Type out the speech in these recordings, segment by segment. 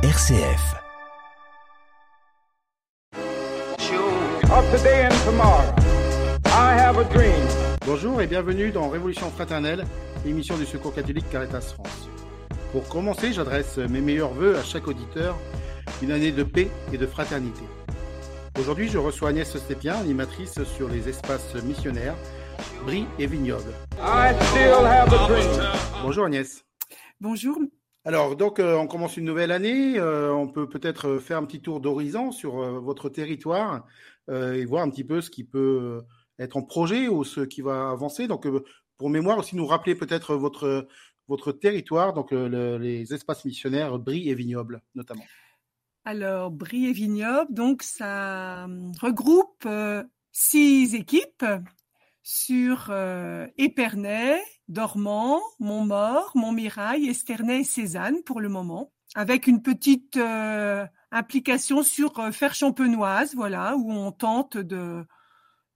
RCF. Bonjour et bienvenue dans Révolution fraternelle, émission du Secours catholique Caritas France. Pour commencer, j'adresse mes meilleurs voeux à chaque auditeur, une année de paix et de fraternité. Aujourd'hui, je reçois Agnès Stépien, animatrice sur les espaces missionnaires, Brie et Vignoble. Bonjour Agnès. Bonjour. Alors, donc, euh, on commence une nouvelle année. Euh, on peut peut-être faire un petit tour d'horizon sur euh, votre territoire et voir un petit peu ce qui peut être en projet ou ce qui va avancer. Donc, pour mémoire aussi, nous rappeler peut-être votre, votre territoire, donc les espaces missionnaires Brie et Vignoble notamment. Alors, Brie et Vignoble, donc ça regroupe six équipes sur Épernay, Dormant, Montmort, Montmirail, Esternay et Cézanne pour le moment, avec une petite implication sur Fer-Champenoise, voilà, où on tente de,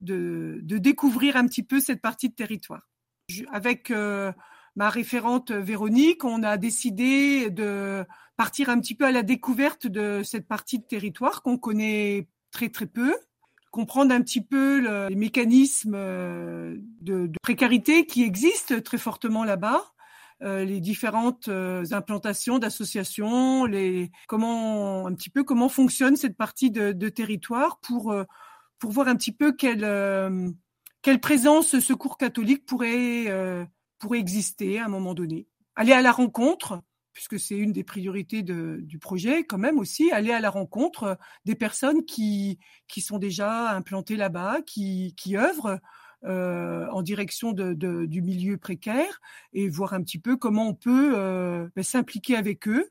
de, découvrir un petit peu cette partie de territoire. Avec ma référente Véronique, on a décidé de partir un petit peu à la découverte de cette partie de territoire qu'on connaît très très peu, comprendre un petit peu les mécanismes euh, de, précarité qui existent très fortement là-bas, euh, les différentes euh, implantations d'associations, les comment un petit peu comment fonctionne cette partie de, territoire pour pour voir un petit peu quelle quelle présence ce secours catholique pourrait pourrait exister à un moment donné. Aller à la rencontre puisque c'est une des priorités du projet, quand même aussi, aller à la rencontre euh, des personnes qui, qui sont déjà implantées là-bas, qui, qui œuvrent euh, en direction du milieu précaire et voir un petit peu comment on peut euh, ben, s'impliquer avec eux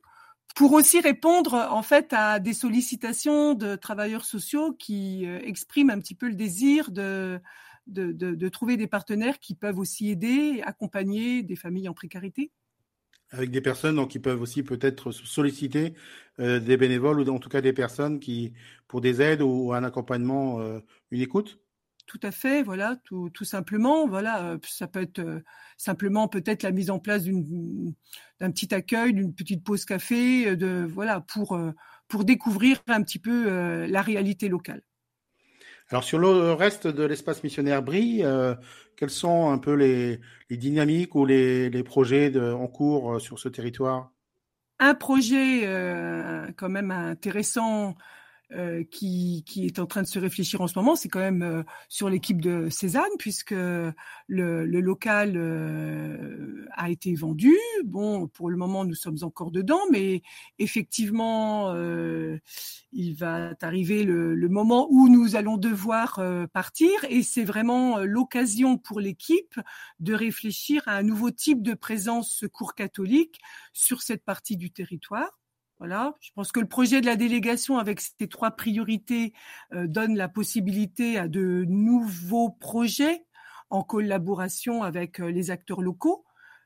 pour aussi répondre en fait à des sollicitations de travailleurs sociaux qui expriment un petit peu le désir de, de, trouver des partenaires qui peuvent aussi aider, accompagner des familles en précarité avec des personnes qui peuvent aussi peut-être solliciter euh, des bénévoles ou en tout cas des personnes qui, pour des aides ou un accompagnement, euh, une écoute tout à fait, voilà, tout, tout simplement, voilà, euh, ça peut être simplement peut-être la mise en place d'un petit accueil, d'une petite pause café, de voilà, pour pour découvrir un petit peu la réalité locale. Alors sur le reste de l'espace missionnaire Brie, euh, quelles sont un peu les, dynamiques ou les, projets en cours euh, sur ce territoire? Un projet euh, quand même intéressant euh, qui, qui, est en train de se réfléchir en ce moment, c'est quand même euh, sur l'équipe de Cézanne, puisque le, le local euh, a été vendu. Bon, pour le moment, nous sommes encore dedans, mais effectivement, il va arriver le, le, moment où nous allons devoir partir, et c'est vraiment l'occasion pour l'équipe de réfléchir à un nouveau type de présence secours catholique sur cette partie du territoire voilà, je pense que le projet de la délégation avec ces trois priorités euh, donne la possibilité à de nouveaux projets en collaboration avec euh, les acteurs locaux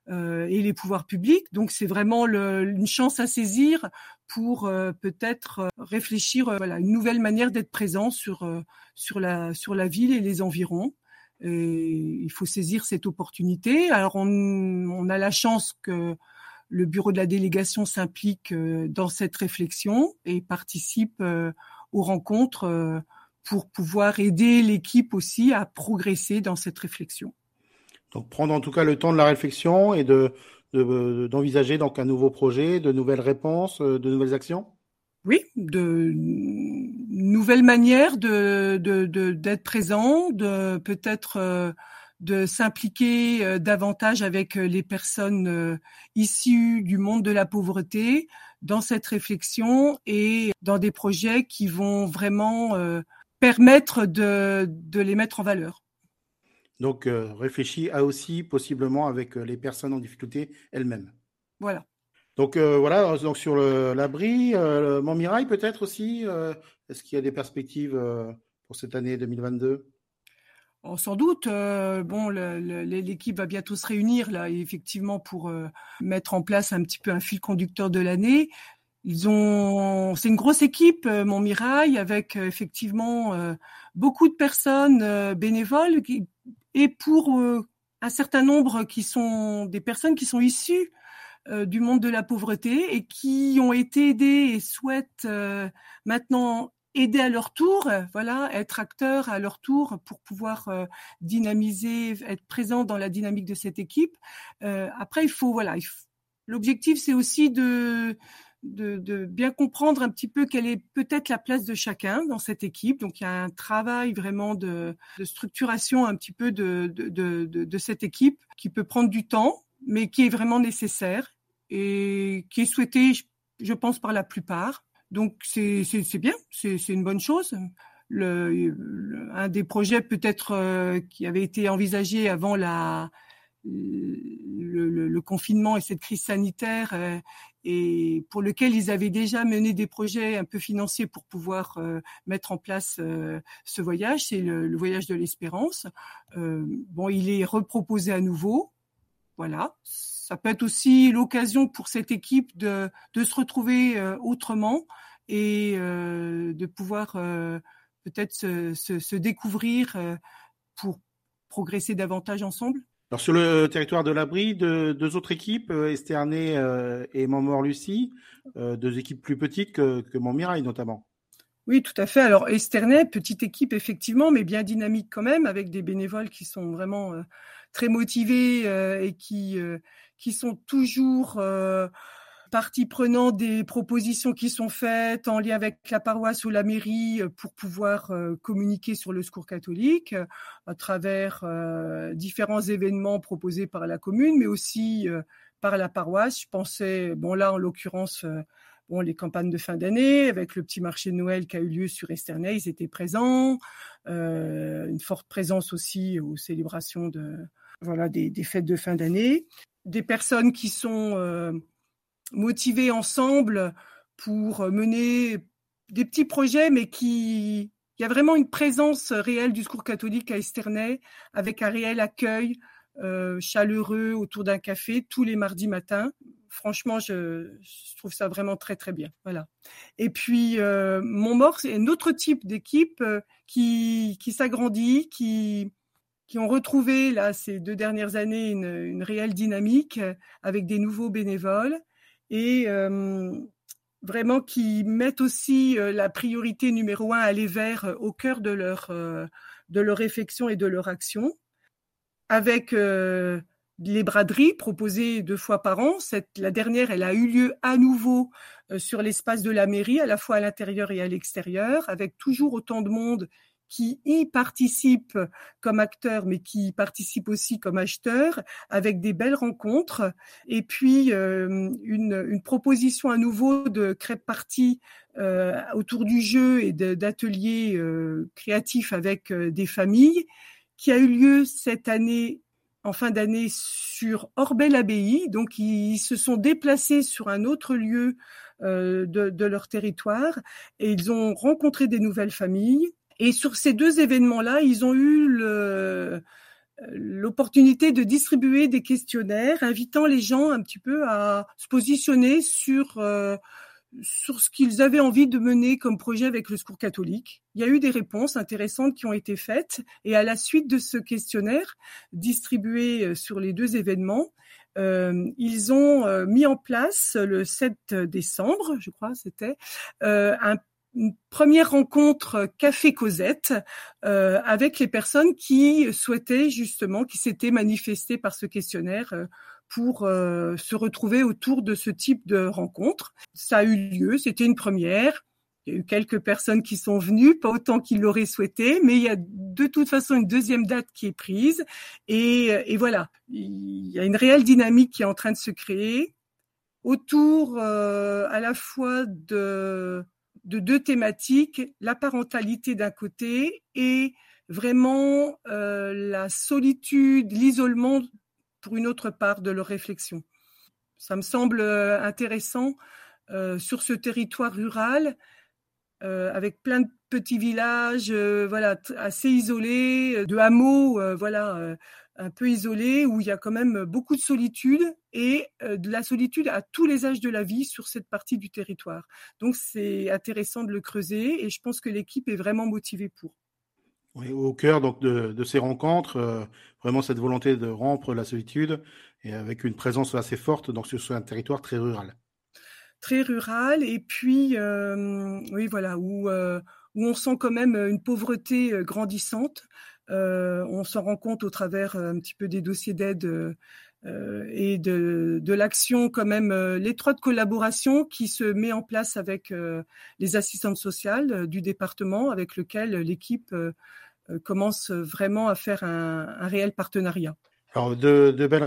euh, et les pouvoirs publics. Donc c'est vraiment une chance à saisir pour peut-être réfléchir à une nouvelle manière d'être présent sur sur la sur la ville et les environs. Il faut saisir cette opportunité. Alors on a la chance que le bureau de la délégation s'implique euh, dans cette réflexion et participe euh, aux rencontres euh, pour pouvoir aider l'équipe aussi à progresser dans cette réflexion. Donc prendre en tout cas le temps de la réflexion et de d'envisager donc un nouveau projet, de nouvelles réponses, de nouvelles actions? Oui, de nouvelles manières de d'être présent, de peut-être de s'impliquer euh, davantage avec euh, les personnes euh, issues du monde de la pauvreté dans cette réflexion et dans des projets qui vont vraiment permettre de, les mettre en valeur. Donc, réfléchis à aussi possiblement avec les personnes en difficulté elles-mêmes. Voilà. Donc voilà, donc sur l'abri, le, Montmirail peut-être aussi. Est-ce qu'il y a des perspectives pour cette année 2022 sans doute, euh, bon, l'équipe va bientôt se réunir là, effectivement, pour euh, mettre en place un petit peu un fil conducteur de l'année. Ils ont, c'est une grosse équipe, euh, Montmirail, avec effectivement beaucoup de personnes bénévoles et pour un certain nombre qui sont des personnes qui sont issues du monde de la pauvreté et qui ont été aidés et souhaitent maintenant aider à leur tour, voilà, être acteurs à leur tour pour pouvoir dynamiser, être présent dans la dynamique de cette équipe. après, il faut, voilà, l'objectif c'est aussi de de, bien comprendre un petit peu quelle est peut-être la place de chacun dans cette équipe. Donc il y a un travail vraiment de, structuration un petit peu de, de, cette équipe qui peut prendre du temps, mais qui est vraiment nécessaire et qui est souhaité, je pense, par la plupart. Donc c'est bien, c'est une bonne chose. Le, un des projets peut-être euh, qui avait été envisagé avant la, le, le, confinement et cette crise sanitaire euh, et pour lequel ils avaient déjà mené des projets un peu financiers pour pouvoir euh, mettre en place ce voyage, c'est le, voyage de l'espérance. bon, il est reproposé à nouveau. Voilà, ça peut être aussi l'occasion pour cette équipe de, de se retrouver autrement et de pouvoir peut-être se, se, se, découvrir pour progresser davantage ensemble. Alors sur le territoire de l'abri, de, deux autres équipes, euh, Esternay euh, et Montmort-Lucie, euh, deux équipes plus petites que, que Montmirail notamment. Oui, tout à fait. Alors Esternay, petite équipe effectivement, mais bien dynamique quand même, avec des bénévoles qui sont vraiment très motivés et qui qui sont toujours partie prenant des propositions qui sont faites en lien avec la paroisse ou la mairie euh, pour pouvoir euh, communiquer sur le secours catholique euh, à travers différents événements proposés par la commune, mais aussi par la paroisse. Je pensais, bon là en l'occurrence, bon les campagnes de fin d'année avec le petit marché de Noël qui a eu lieu sur Esternay, ils étaient présents, une forte présence aussi aux célébrations de voilà des fêtes de fin d'année, des personnes qui sont motivés ensemble pour mener des petits projets, mais qui il y a vraiment une présence réelle du secours catholique à Esternay, avec un réel accueil euh, chaleureux autour d'un café tous les mardis matins. Franchement, je, trouve ça vraiment très très bien. Voilà. Et puis euh, c'est un autre type d'équipe euh, qui qui s'agrandit, qui qui ont retrouvé là ces deux dernières années une, réelle dynamique avec des nouveaux bénévoles et vraiment qui mettent aussi la priorité numéro un à aller vers au cœur de leur de leur réflexion et de leur action, avec les braderies proposées deux fois par an. Cette, la dernière, elle a eu lieu à nouveau sur l'espace de la mairie, à la fois à l'intérieur et à l'extérieur, avec toujours autant de monde qui y participent comme acteurs, mais qui participent aussi comme acheteurs, avec des belles rencontres. Et puis euh, une, proposition à nouveau de crêpe party euh, autour du jeu et d'ateliers euh, créatifs avec euh, des familles, qui a eu lieu cette année en fin d'année sur Orbel-Abbaye. Donc, ils se sont déplacés sur un autre lieu de, de, leur territoire et ils ont rencontré des nouvelles familles. Et sur ces deux événements-là, ils ont eu l'opportunité de distribuer des questionnaires invitant les gens un petit peu à se positionner sur euh, sur ce qu'ils avaient envie de mener comme projet avec le secours catholique. Il y a eu des réponses intéressantes qui ont été faites et à la suite de ce questionnaire distribué euh, sur les deux événements, euh, ils ont euh, mis en place le 7 décembre, je crois, c'était euh, un première rencontre café Cosette euh, avec les personnes qui souhaitaient justement, qui s'étaient manifestées par ce questionnaire euh, pour euh, se retrouver autour de ce type de rencontre. Ça a eu lieu, c'était une première. Il y a eu quelques personnes qui sont venues, pas autant qu'ils l'auraient souhaité, mais il y a de toute façon une deuxième date qui est prise. Et, et voilà, il y a une réelle dynamique qui est en train de se créer autour euh, à la fois de de deux thématiques, la parentalité d'un côté et vraiment euh, la solitude, l'isolement pour une autre part de leur réflexion. Ça me semble euh, intéressant euh, sur ce territoire rural, avec plein de petits villages, voilà, assez isolés, de hameaux, voilà, un peu isolé, où il y a quand même beaucoup de solitude et euh, de la solitude à tous les âges de la vie sur cette partie du territoire. Donc c'est intéressant de le creuser et je pense que l'équipe est vraiment motivée pour. Au cœur donc de, ces rencontres, vraiment cette volonté de rompre la solitude et avec une présence assez forte donc sur un territoire très rural. Très rural et puis oui voilà où où on sent quand même une pauvreté grandissante. on s'en rend compte au travers un petit peu des dossiers d'aide euh, et de, l'action quand même, euh, l'étroite collaboration qui se met en place avec euh, les assistantes sociales du département, avec lequel l'équipe commence vraiment à faire un réel partenariat. Alors, de, belles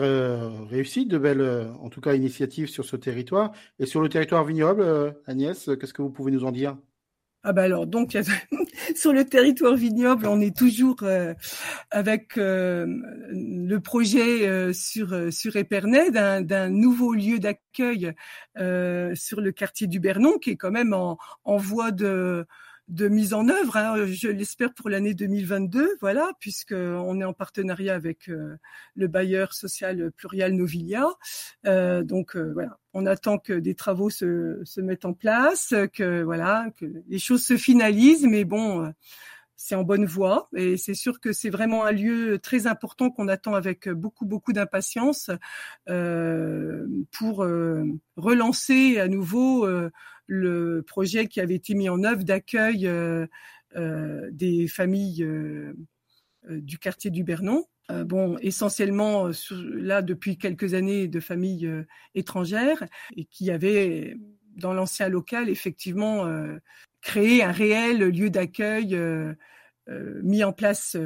réussites, de belles, en tout cas, initiatives sur ce territoire. Et sur le territoire vignoble, Agnès, qu'est-ce que vous pouvez nous en dire? Ah bah alors donc sur le territoire vignoble, on est toujours euh, avec euh, le projet euh, sur sur Épernay d'un nouveau lieu d'accueil sur le quartier du Bernon qui est quand même en, en voie de de mise en œuvre. Hein, je l'espère pour l'année 2022, voilà, puisque on est en partenariat avec euh, le bailleur social Plurial Novilia. Euh, donc euh, voilà, on attend que des travaux se, se mettent en place, que voilà, que les choses se finalisent, mais bon. c'est en bonne voie et c'est sûr que c'est vraiment un lieu très important qu'on attend avec beaucoup beaucoup d'impatience pour relancer à nouveau le projet qui avait été mis en œuvre d'accueil euh, euh, des familles euh, du quartier du Bernon. bon, essentiellement là depuis quelques années de familles étrangères et qui avaient dans l'ancien local effectivement créé un réel lieu d'accueil mis en place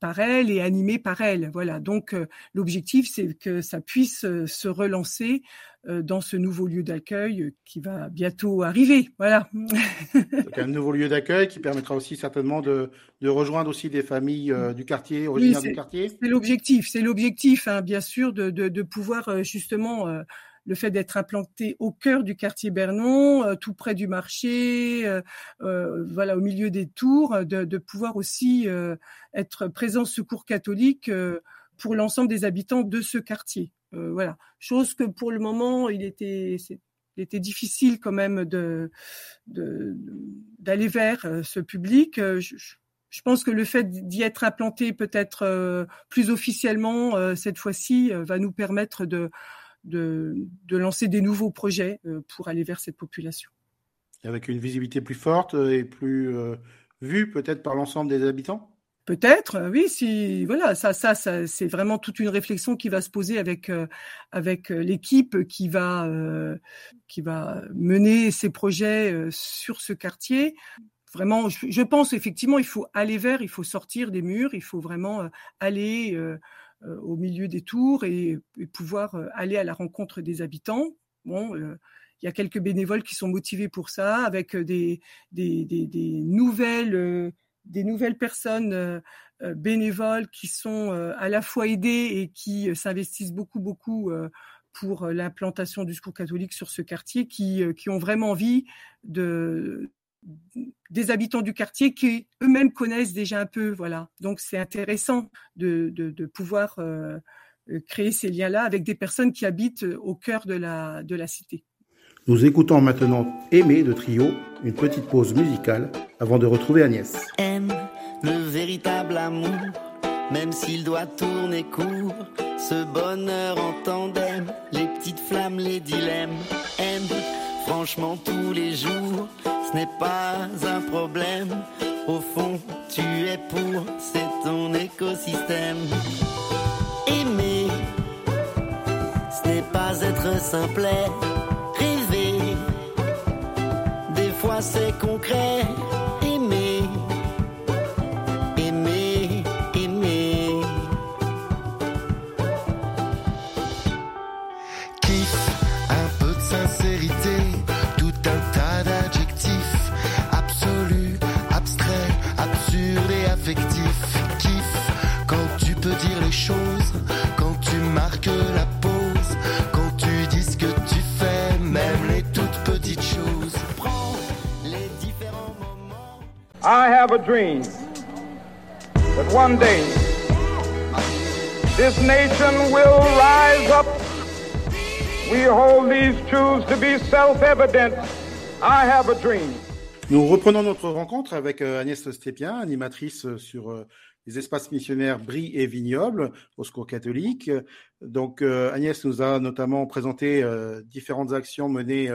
par elle et animé par elle. Voilà. Donc l'objectif, c'est que ça puisse se relancer dans ce nouveau lieu d'accueil qui va bientôt arriver. Voilà. Donc un nouveau lieu d'accueil qui permettra aussi certainement de, de rejoindre aussi des familles euh, du quartier, originaires du quartier. C'est l'objectif, c'est l'objectif, hein, bien sûr, de, de, de pouvoir euh, justement le fait d'être implanté au cœur du quartier Bernon, tout près du marché, euh, voilà, au milieu des tours, de, de pouvoir aussi être présent secours catholique pour l'ensemble des habitants de ce quartier. Euh, voilà, chose que pour le moment, il était, difficile quand même d'aller vers euh, ce public. Euh, je, pense que le fait d'y être implanté peut-être plus officiellement cette fois-ci va nous permettre de lancer des nouveaux projets pour aller vers cette population. Avec une visibilité plus forte et plus vue peut-être par l'ensemble des habitants? Peut-être, oui, si voilà, ça, ça, ça c'est vraiment toute une réflexion qui va se poser avec euh, avec euh, l'équipe qui va euh, qui va mener ces projets sur ce quartier. Vraiment, je, pense effectivement, il faut aller vers, il faut sortir des murs, il faut vraiment aller au milieu des tours et, pouvoir aller à la rencontre des habitants. Bon, il y a quelques bénévoles qui sont motivés pour ça, avec des, des, des nouvelles des nouvelles personnes euh, euh, bénévoles qui sont euh, à la fois aidées et qui s'investissent beaucoup, beaucoup pour l'implantation du secours catholique sur ce quartier, qui, ont vraiment envie de, des habitants du quartier qui eux-mêmes connaissent déjà un peu. Voilà. Donc c'est intéressant de, pouvoir créer ces liens-là avec des personnes qui habitent au cœur de la cité. Nous écoutons maintenant Aimer de Trio, une petite pause musicale avant de retrouver Agnès. Aime le véritable amour, même s'il doit tourner court. Ce bonheur en tandem, les petites flammes, les dilemmes. Aime franchement tous les jours, ce n'est pas un problème. Au fond, tu es pour, c'est ton écosystème. Aimer, ce n'est pas être simplet c'est concret. I have a dream that one day this nation will rise up. We hold these truths to be self evident. I have a dream. Nous reprenons notre rencontre avec euh, Agnès Stépien, animatrice euh, sur euh, les espaces missionnaires Brie et Vignoble au Secours catholique. Donc Agnès nous a notamment présenté différentes actions menées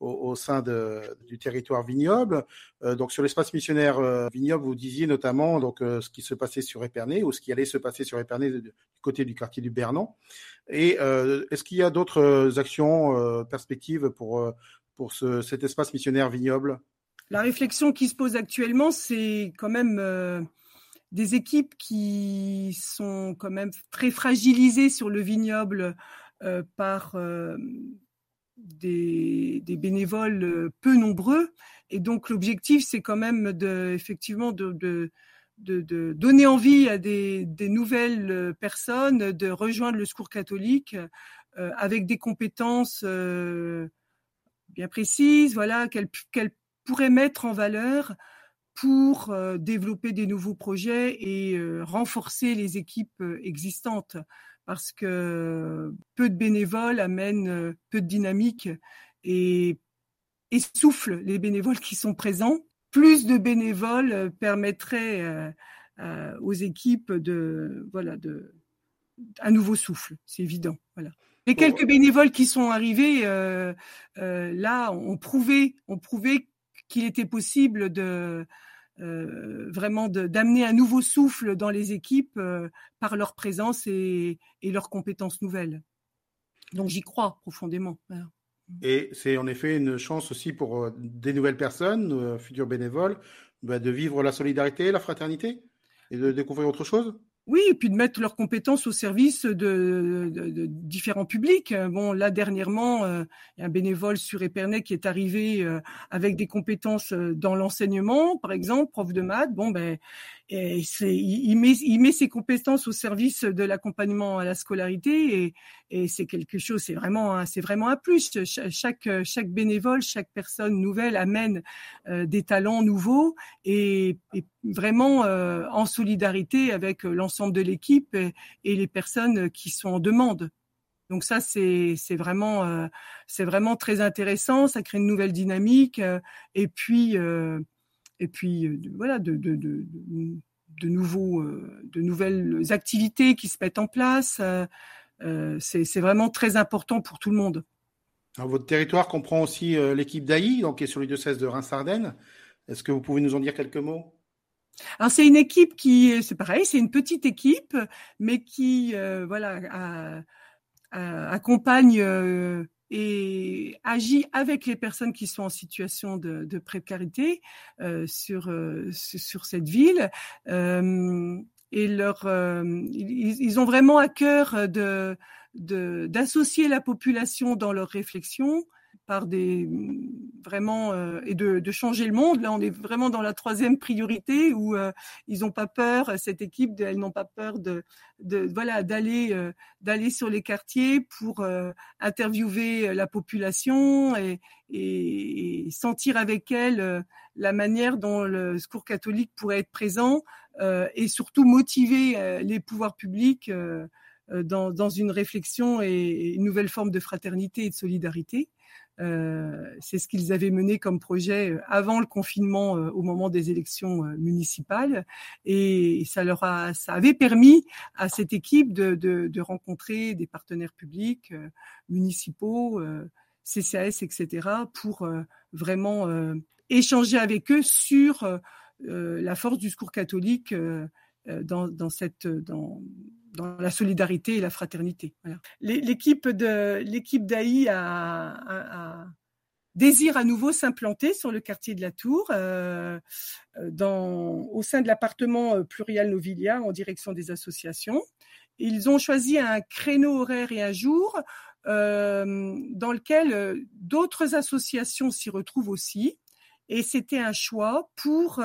au, sein de, du territoire vignoble. donc sur l'espace missionnaire vignoble, vous disiez notamment donc ce qui se passait sur Épernay ou ce qui allait se passer sur Épernay du côté du quartier du Bernan. Et est-ce qu'il y a d'autres actions perspectives pour pour ce, cet espace missionnaire vignoble? La réflexion qui se pose actuellement, c'est quand même euh, des équipes qui sont quand même très fragilisées sur le vignoble euh, par euh, des, bénévoles peu nombreux. Et donc l'objectif, c'est quand même de, effectivement de, donner envie à des, nouvelles personnes de rejoindre le secours catholique avec des compétences bien précises, voilà, qu'elles pourrait mettre en valeur pour euh, développer des nouveaux projets et euh, renforcer les équipes euh, existantes parce que peu de bénévoles amènent peu de dynamique et essoufflent les bénévoles qui sont présents. Plus de bénévoles permettrait aux équipes de voilà de un nouveau souffle, c'est évident. Voilà. Les quelques bénévoles qui sont arrivés là ont prouvé, ont prouvé qu'il était possible de euh, vraiment d'amener un nouveau souffle dans les équipes euh, par leur présence et, leurs compétences nouvelles. Donc j'y crois profondément. Et c'est en effet une chance aussi pour euh, des nouvelles personnes, futurs bénévoles, bah, de vivre la solidarité, la fraternité et de découvrir autre chose? Oui, et puis de mettre leurs compétences au service de, différents publics. Bon, là dernièrement, euh, il y a un bénévole sur Épernay qui est arrivé euh, avec des compétences euh, dans l'enseignement, par exemple, prof de maths. Bon, ben, il, met, ses compétences au service de l'accompagnement à la scolarité et, c'est quelque chose, c'est vraiment, c'est vraiment un plus. Chaque, chaque bénévole, chaque personne nouvelle amène euh, des talents nouveaux et, vraiment euh, en solidarité avec l'ensemble de l'équipe et, les personnes qui sont en demande. Donc ça, c'est vraiment, euh, c'est vraiment très intéressant. Ça crée une nouvelle dynamique et puis et puis euh, voilà de, de, de, de nouveaux, euh, de nouvelles activités qui se mettent en place. Euh, c'est vraiment très important pour tout le monde. votre territoire comprend aussi l'équipe d'AI, donc qui est sur le diocèse de Reims-Ardennes. Est-ce que vous pouvez nous en dire quelques mots? Alors c'est une équipe qui, c'est pareil, c'est une petite équipe, mais qui, voilà, accompagne et agit avec les personnes qui sont en situation de, précarité euh, sur euh, sur cette ville. Euh, et leur ils, ils, ont vraiment à cœur de d'associer la population dans leurs réflexions par des vraiment euh, et de, changer le monde. Là, on est vraiment dans la troisième priorité où euh, ils n'ont pas peur. Cette équipe, elles n'ont pas peur de, voilà d'aller euh, d'aller sur les quartiers pour interviewer la population et, sentir avec elles la manière dont le secours catholique pourrait être présent et surtout motiver les pouvoirs publics. Dans, dans, une réflexion et une nouvelle forme de fraternité et de solidarité. Euh, c'est ce qu'ils avaient mené comme projet euh, avant le confinement, euh, au moment des élections municipales, et ça leur a, ça avait permis à cette équipe de, de, de rencontrer des partenaires publics, municipaux, CCAS, etc., pour vraiment échanger avec eux sur la force du secours catholique dans, dans cette dans, dans la solidarité et la fraternité. L'équipe l'équipe d'AI a, désire à nouveau s'implanter sur le quartier de la Tour, euh, dans, au sein de l'appartement euh, plurial Novilia en direction des associations. Ils ont choisi un créneau horaire et un jour euh, dans lequel d'autres associations s'y retrouvent aussi. Et c'était un choix pour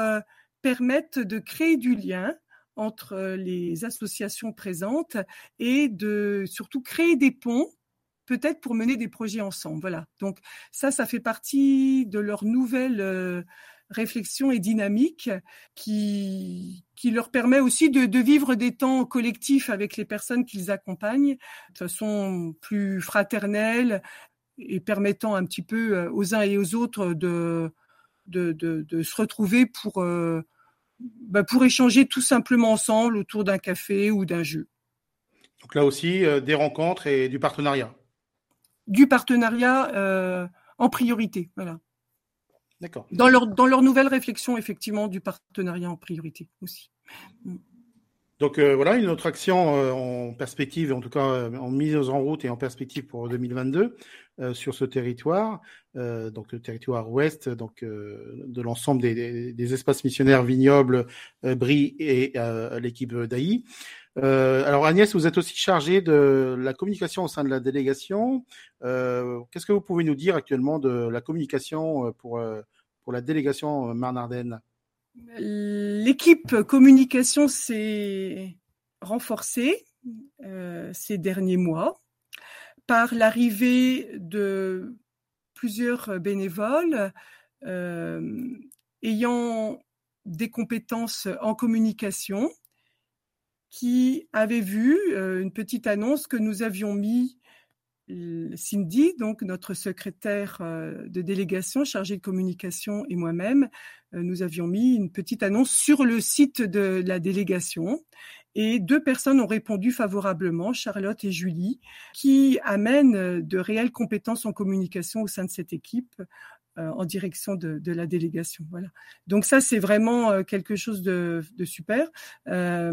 permettre de créer du lien entre les associations présentes et de surtout créer des ponts peut-être pour mener des projets ensemble. Voilà. Donc ça, ça fait partie de leur nouvelle réflexion et dynamique qui, qui leur permet aussi de, vivre des temps collectifs avec les personnes qu'ils accompagnent de façon plus fraternelle et permettant un petit peu aux uns et aux autres de de, de, se retrouver pour bah, pour échanger tout simplement ensemble autour d'un café ou d'un jeu. Donc là aussi, des rencontres et du partenariat. Du partenariat en priorité, voilà. D'accord. Dans leur, dans leur nouvelle réflexion, effectivement, du partenariat en priorité aussi. Donc euh, voilà, une autre action euh, en perspective, en tout cas euh, en mise en route et en perspective pour 2022 sur ce territoire, donc le territoire ouest, donc de l'ensemble des, des, espaces missionnaires vignobles, Brie et l'équipe d'AI. alors Agnès, vous êtes aussi chargée de la communication au sein de la délégation. Qu'est-ce que vous pouvez nous dire actuellement de la communication pour pour la délégation Marne-Ardenne L'équipe communication s'est renforcée euh, ces derniers mois par l'arrivée de plusieurs bénévoles euh, ayant des compétences en communication qui avaient vu euh, une petite annonce que nous avions mis Cindy, donc notre secrétaire euh, de délégation chargée de communication et moi-même, euh, nous avions mis une petite annonce sur le site de la délégation et deux personnes ont répondu favorablement, Charlotte et Julie, qui amènent de réelles compétences en communication au sein de cette équipe euh, en direction de, de, la délégation. Voilà. Donc ça, c'est vraiment euh, quelque chose de, de super. Euh,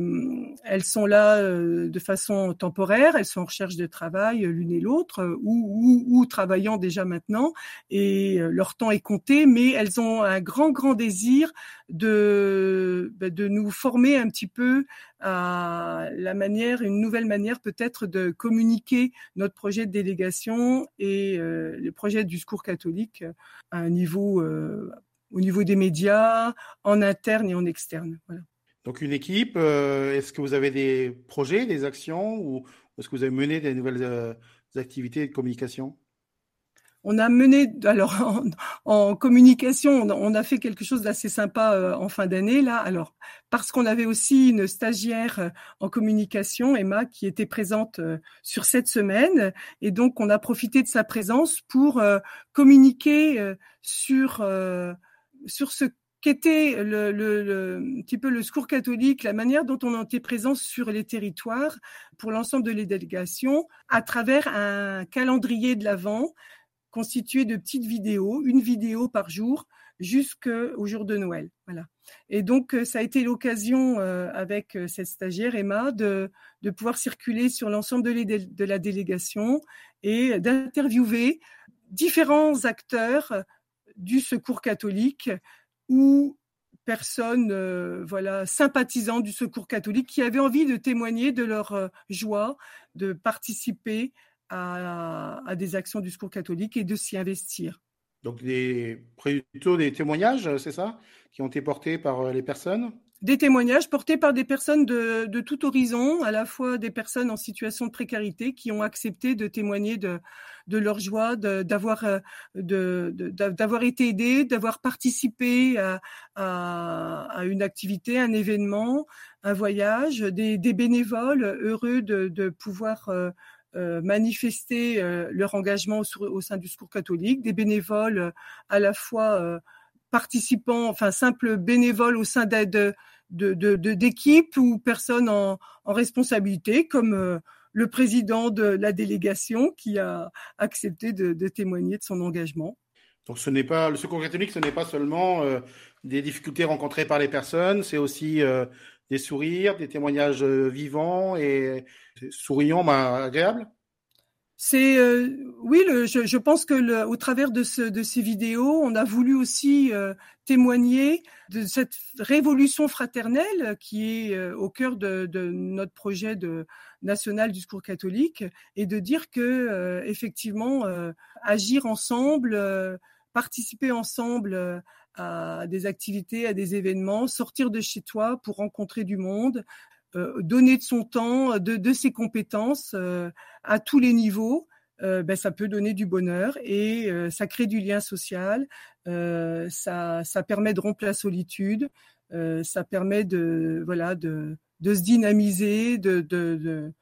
elles sont là euh, de façon temporaire, elles sont en recherche de travail l'une et l'autre, ou, ou, ou, travaillant déjà maintenant, et leur temps est compté, mais elles ont un grand, grand désir de, bah, de nous former un petit peu à la manière, une nouvelle manière peut-être de communiquer notre projet de délégation et euh, le projet du secours catholique à niveau, euh, au niveau des médias, en interne et en externe. Voilà. Donc une équipe, euh, est-ce que vous avez des projets, des actions ou est-ce que vous avez mené des nouvelles activités de communication? On a mené, alors en, communication, on, a fait quelque chose d'assez sympa euh, en fin d'année là. Alors parce qu'on avait aussi une stagiaire euh, en communication, Emma, qui était présente euh, sur cette semaine, et donc on a profité de sa présence pour communiquer sur sur ce qu'était le, le, un petit peu le secours catholique, la manière dont on était présent sur les territoires pour l'ensemble de les délégations, à travers un calendrier de l'Avent constitué de petites vidéos, une vidéo par jour jusqu'au jour de Noël. Voilà. Et donc, euh, ça a été l'occasion euh, avec euh, cette stagiaire Emma de, de pouvoir circuler sur l'ensemble de, de, la délégation et d'interviewer différents acteurs du secours catholique ou personnes voilà sympathisants du secours catholique qui avaient envie de témoigner de leur joie de participer à, des actions du secours catholique et de s'y investir. Donc des, plutôt des témoignages, c'est ça, qui ont été portés par euh, les personnes? Des témoignages portés par des personnes de, de, tout horizon, à la fois des personnes en situation de précarité qui ont accepté de témoigner de, de leur joie, d'avoir euh, de, d'avoir été aidées, d'avoir participé à, à, à, une activité, un événement, un voyage, des, des bénévoles heureux de, de pouvoir euh, manifester euh, leur engagement au, sein du secours catholique, des bénévoles euh, à la fois participants, enfin simples bénévoles au sein d'équipes ou personnes en, responsabilité, comme le président de la délégation qui a accepté de, témoigner de son engagement. Donc ce n'est pas le secours catholique, ce n'est pas seulement des difficultés rencontrées par les personnes, c'est aussi des sourires, des témoignages euh, vivants et souriants, mais agréables. C'est euh, oui, je, pense que le, au travers de, ce, de ces vidéos, on a voulu aussi euh, témoigner de cette révolution fraternelle qui est au cœur de, de, notre projet de national du secours catholique et de dire que effectivement agir ensemble, participer ensemble à des activités, à des événements, sortir de chez toi pour rencontrer du monde, euh, donner de son temps, de, ses compétences euh, à tous les niveaux. Euh, ben, ça peut donner du bonheur et ça crée du lien social, ça, ça permet de rompre la solitude, ça permet de voilà de, de se dynamiser, de, de,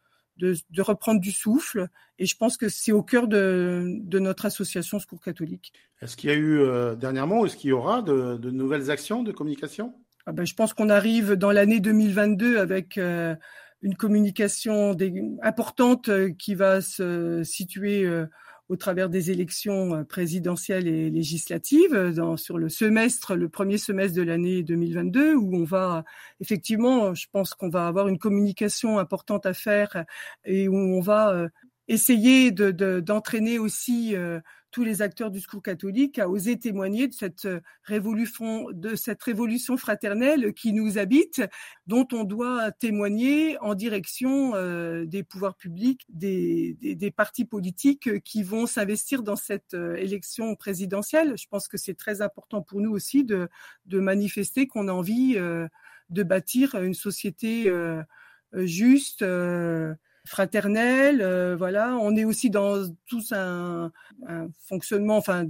de, de, reprendre du souffle. Et je pense que c'est au cœur de, de, notre association Secours catholique. Est-ce qu'il y a eu euh, dernièrement, est-ce qu'il y aura de, de, nouvelles actions de communication? Ah ben, Je pense qu'on arrive dans l'année 2022 avec euh, une communication des, importante euh, qui va se situer euh, au travers des élections euh, présidentielles et législatives dans, sur le semestre, le premier semestre de l'année 2022, où on va effectivement, je pense qu'on va avoir une communication importante à faire et où on va essayer d'entraîner de, aussi tous les acteurs du secours catholique à oser témoigner de cette euh, révolution, de cette révolution fraternelle qui nous habite, dont on doit témoigner en direction euh, des pouvoirs publics, des, des, partis politiques qui vont s'investir dans cette euh, élection présidentielle. Je pense que c'est très important pour nous aussi de manifester qu'on a envie de bâtir une société juste fraternelle. Euh, voilà, on est aussi dans tous un, fonctionnement, enfin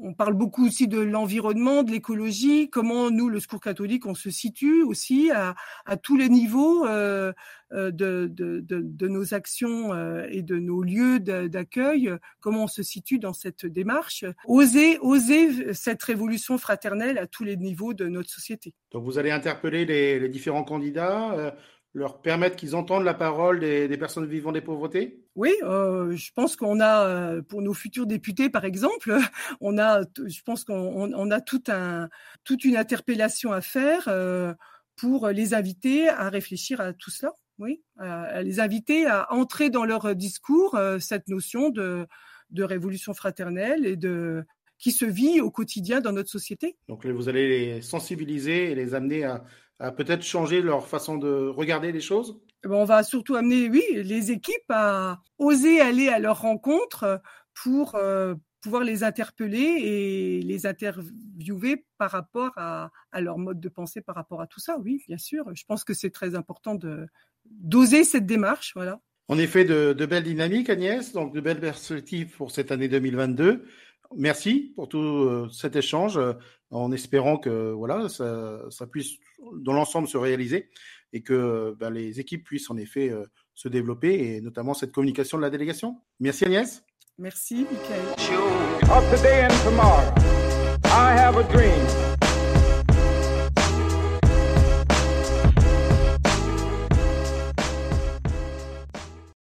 on parle beaucoup aussi de l'environnement, de l'écologie, comment nous, le Secours catholique, on se situe aussi à, tous les niveaux euh, euh de, nos actions et de nos lieux d'accueil, comment on se situe dans cette démarche? Oser, oser cette révolution fraternelle à tous les niveaux de notre société. Donc vous allez interpeller les différents candidats leur permettre qu'ils entendent la parole des, des, personnes vivant des pauvretés? Oui, euh, je pense qu'on a, euh, pour nos futurs députés par exemple, on a, je pense qu'on on a tout un, toute une interpellation à faire euh, pour les inviter à réfléchir à tout cela. Oui, à les inviter à entrer dans leur discours euh, cette notion de, de révolution fraternelle et de qui se vit au quotidien dans notre société. Donc vous allez les sensibiliser et les amener à, à peut-être changer leur façon de regarder les choses? Eh ben, On va surtout amener, oui, les équipes à oser aller à leur rencontre pour euh, pouvoir les interpeller et les interviewer par rapport à, à, leur mode de pensée, par rapport à tout ça. Oui, bien sûr. Je pense que c'est très important de d'oser cette démarche. Voilà. En effet, de, de belles dynamiques, Agnès, donc de belles perspectives pour cette année 2022. Merci pour tout euh, cet échange, euh, en espérant que voilà, ça, ça puisse dans l'ensemble se réaliser et que ben, les équipes puissent en effet euh, se développer et notamment cette communication de la délégation. Merci Agnès. Merci Michael.